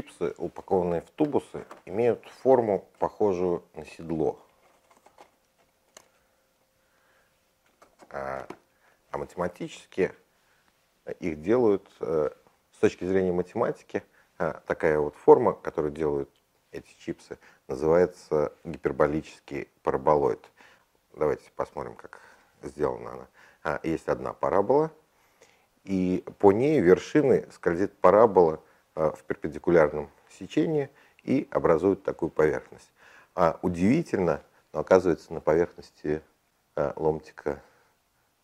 чипсы, упакованные в тубусы, имеют форму, похожую на седло. А, а математически их делают, э, с точки зрения математики, а, такая вот форма, которую делают эти чипсы, называется гиперболический параболоид. Давайте посмотрим, как сделана она. А, есть одна парабола, и по ней вершины скользит парабола в перпендикулярном сечении и образует такую поверхность. А удивительно, но оказывается на поверхности а, ломтика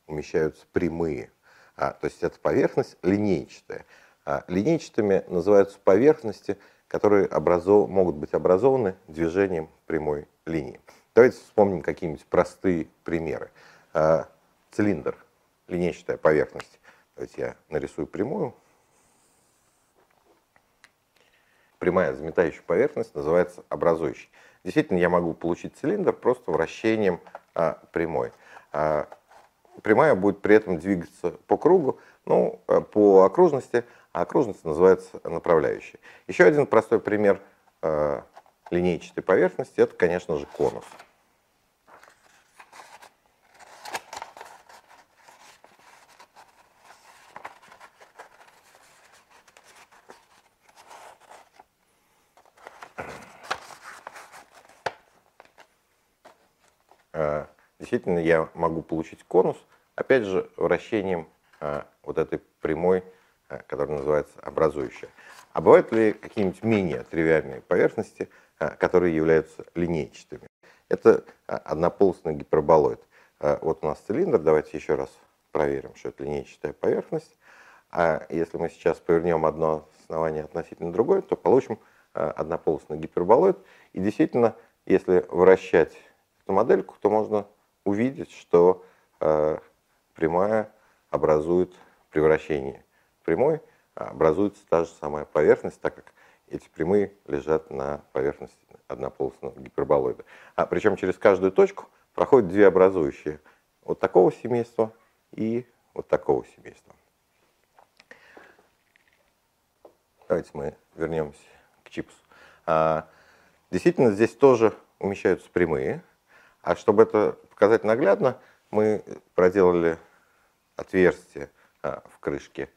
умещаются прямые. А, то есть эта поверхность линейчатая. А, линейчатыми называются поверхности, которые образов... могут быть образованы движением прямой линии. Давайте вспомним какие-нибудь простые примеры. А, цилиндр, линейчатая поверхность. Давайте я нарисую прямую. Прямая взметающая поверхность называется образующей. Действительно, я могу получить цилиндр просто вращением а, прямой. А, прямая будет при этом двигаться по кругу, ну, а, по окружности, а окружность называется направляющей. Еще один простой пример а, линейчатой поверхности – это, конечно же, конус. А, действительно, я могу получить конус, опять же, вращением а, вот этой прямой, а, которая называется образующая. А бывают ли какие-нибудь менее тривиальные поверхности, которые являются линейчатыми? Это однополосный гиперболоид. Вот у нас цилиндр, давайте еще раз проверим, что это линейчатая поверхность. А если мы сейчас повернем одно основание относительно другое, то получим однополосный гиперболоид. И действительно, если вращать эту модельку, то можно увидеть, что э, прямая образует превращение прямой, образуется та же самая поверхность, так как эти прямые лежат на поверхности однополосного гиперболоида. А причем через каждую точку проходят две образующие. Вот такого семейства и вот такого семейства. Давайте мы вернемся к чипсу. А, действительно, здесь тоже умещаются прямые. А чтобы это показать наглядно, мы проделали отверстие а, в крышке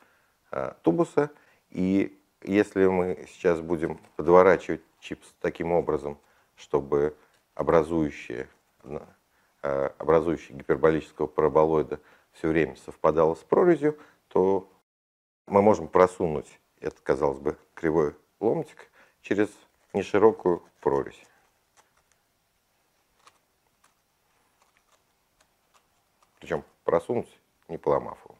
а, тубуса. И если мы сейчас будем подворачивать чипс таким образом, чтобы образующее, а, образующее гиперболического параболоида все время совпадало с прорезью, то мы можем просунуть этот, казалось бы, кривой ломтик через неширокую прорезь. причем просунуть, не поломав его.